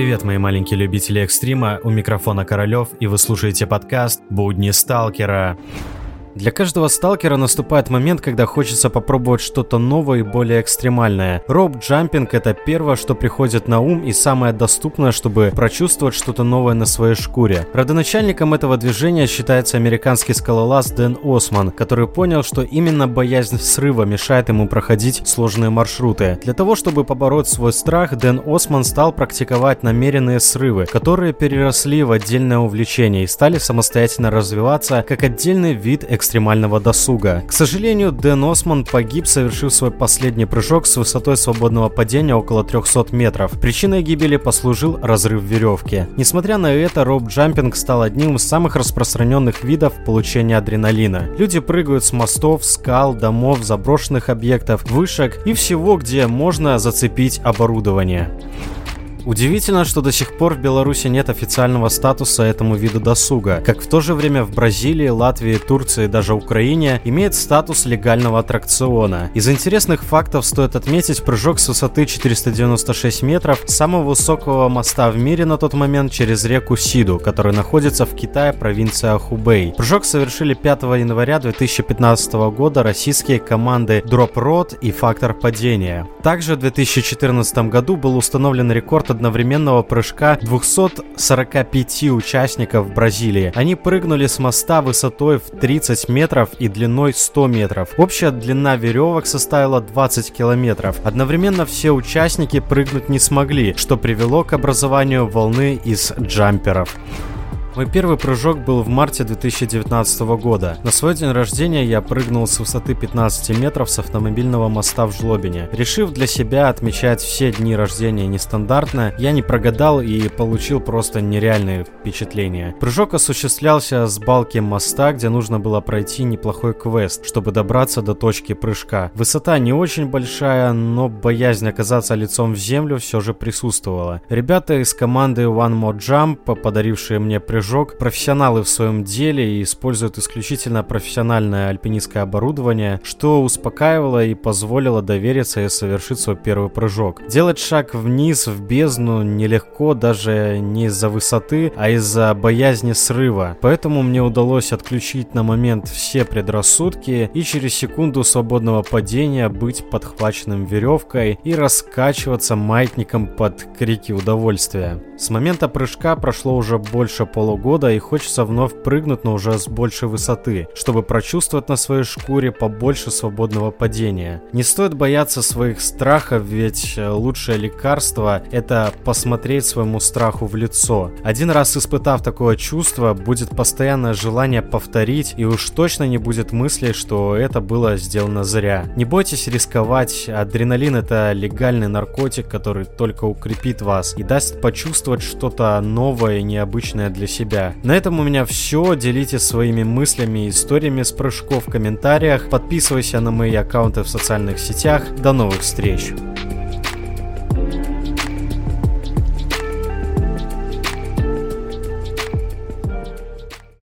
привет, мои маленькие любители экстрима, у микрофона Королев, и вы слушаете подкаст «Будни сталкера». Для каждого сталкера наступает момент, когда хочется попробовать что-то новое и более экстремальное. Роуп-джампинг это первое, что приходит на ум и самое доступное, чтобы прочувствовать что-то новое на своей шкуре. Родоначальником этого движения считается американский скалолаз Дэн Осман, который понял, что именно боязнь срыва мешает ему проходить сложные маршруты. Для того, чтобы побороть свой страх, Дэн Осман стал практиковать намеренные срывы, которые переросли в отдельное увлечение и стали самостоятельно развиваться как отдельный вид экстремального экстремального досуга. К сожалению, Дэн Осман погиб, совершив свой последний прыжок с высотой свободного падения около 300 метров. Причиной гибели послужил разрыв веревки. Несмотря на это, роуп-джампинг стал одним из самых распространенных видов получения адреналина. Люди прыгают с мостов, скал, домов, заброшенных объектов, вышек и всего, где можно зацепить оборудование. Удивительно, что до сих пор в Беларуси нет официального статуса этому виду досуга, как в то же время в Бразилии, Латвии, Турции и даже Украине имеет статус легального аттракциона. Из интересных фактов стоит отметить прыжок с высоты 496 метров самого высокого моста в мире на тот момент через реку Сиду, который находится в Китае, провинция Хубей. Прыжок совершили 5 января 2015 года российские команды Drop Road и Фактор падения. Также в 2014 году был установлен рекорд одновременного прыжка 245 участников Бразилии. Они прыгнули с моста высотой в 30 метров и длиной 100 метров. Общая длина веревок составила 20 километров. Одновременно все участники прыгнуть не смогли, что привело к образованию волны из джамперов. Мой первый прыжок был в марте 2019 года. На свой день рождения я прыгнул с высоты 15 метров с автомобильного моста в Жлобине. Решив для себя отмечать все дни рождения нестандартно, я не прогадал и получил просто нереальные впечатления. Прыжок осуществлялся с балки моста, где нужно было пройти неплохой квест, чтобы добраться до точки прыжка. Высота не очень большая, но боязнь оказаться лицом в землю все же присутствовала. Ребята из команды One More Jump, подарившие мне прыжок, прыжок. Профессионалы в своем деле и используют исключительно профессиональное альпинистское оборудование, что успокаивало и позволило довериться и совершить свой первый прыжок. Делать шаг вниз, в бездну, нелегко даже не из-за высоты, а из-за боязни срыва. Поэтому мне удалось отключить на момент все предрассудки и через секунду свободного падения быть подхваченным веревкой и раскачиваться маятником под крики удовольствия. С момента прыжка прошло уже больше полугода полугода и хочется вновь прыгнуть, но уже с большей высоты, чтобы прочувствовать на своей шкуре побольше свободного падения. Не стоит бояться своих страхов, ведь э, лучшее лекарство – это посмотреть своему страху в лицо. Один раз испытав такое чувство, будет постоянное желание повторить, и уж точно не будет мысли, что это было сделано зря. Не бойтесь рисковать, адреналин – это легальный наркотик, который только укрепит вас и даст почувствовать что-то новое и необычное для себя себя. На этом у меня все. Делитесь своими мыслями и историями с прыжков в комментариях. Подписывайся на мои аккаунты в социальных сетях. До новых встреч!